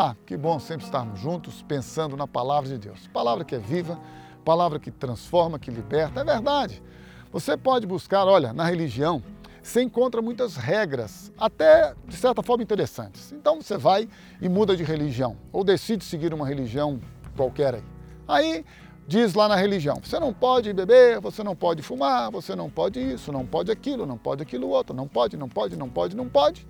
Olá, que bom sempre estarmos juntos pensando na palavra de Deus. Palavra que é viva, palavra que transforma, que liberta. É verdade. Você pode buscar, olha, na religião, você encontra muitas regras, até de certa forma interessantes. Então você vai e muda de religião, ou decide seguir uma religião qualquer aí. Aí diz lá na religião: você não pode beber, você não pode fumar, você não pode isso, não pode aquilo, não pode aquilo outro, não pode, não pode, não pode, não pode.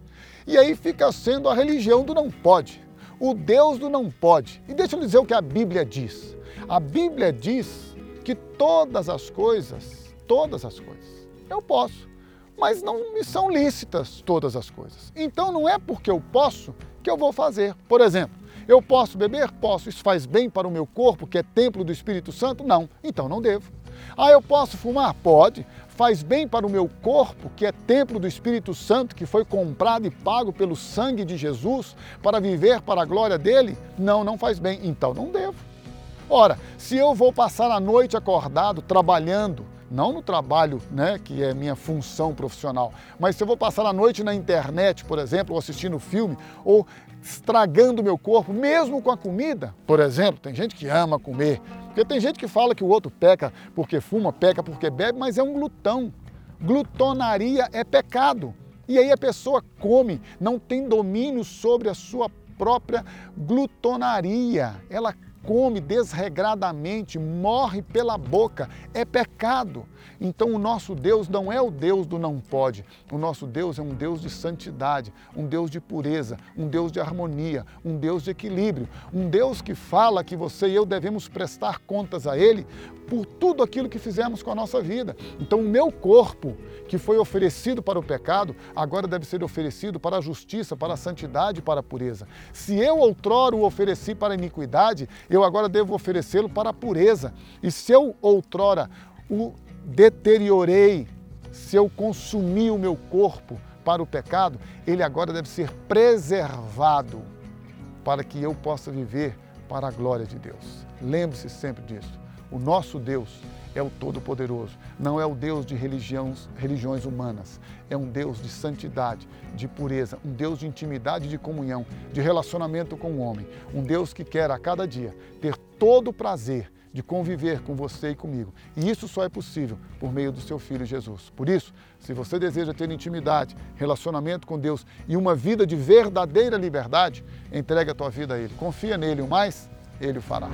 E aí fica sendo a religião do não pode o Deus do não pode. E deixa eu dizer o que a Bíblia diz. A Bíblia diz que todas as coisas, todas as coisas, eu posso, mas não me são lícitas todas as coisas. Então não é porque eu posso que eu vou fazer. Por exemplo, eu posso beber? Posso. Isso faz bem para o meu corpo, que é templo do Espírito Santo? Não. Então não devo. Ah, eu posso fumar? Pode. Faz bem para o meu corpo, que é templo do Espírito Santo, que foi comprado e pago pelo sangue de Jesus para viver para a glória dele? Não, não faz bem. Então não devo. Ora, se eu vou passar a noite acordado, trabalhando, não no trabalho, né, que é minha função profissional, mas se eu vou passar a noite na internet, por exemplo, ou assistindo filme, ou estragando meu corpo, mesmo com a comida, por exemplo, tem gente que ama comer, porque tem gente que fala que o outro peca porque fuma, peca porque bebe, mas é um glutão. Glutonaria é pecado. E aí a pessoa come, não tem domínio sobre a sua própria glutonaria. Ela come desregradamente, morre pela boca, é pecado. Então o nosso Deus não é o Deus do não pode. O nosso Deus é um Deus de santidade, um Deus de pureza, um Deus de harmonia, um Deus de equilíbrio, um Deus que fala que você e eu devemos prestar contas a Ele por tudo aquilo que fizemos com a nossa vida. Então o meu corpo, que foi oferecido para o pecado, agora deve ser oferecido para a justiça, para a santidade para a pureza. Se eu outrora o ofereci para a iniquidade, eu agora devo oferecê-lo para a pureza. E se eu outrora o deteriorei, se eu consumi o meu corpo para o pecado, ele agora deve ser preservado para que eu possa viver para a glória de Deus. Lembre-se sempre disso. O nosso Deus é o Todo-Poderoso, não é o Deus de religiões, religiões humanas, é um Deus de santidade, de pureza, um Deus de intimidade, de comunhão, de relacionamento com o homem, um Deus que quer a cada dia ter todo o prazer de conviver com você e comigo. E isso só é possível por meio do seu Filho Jesus. Por isso, se você deseja ter intimidade, relacionamento com Deus e uma vida de verdadeira liberdade, entregue a tua vida a Ele. Confia nele, o mais Ele o fará.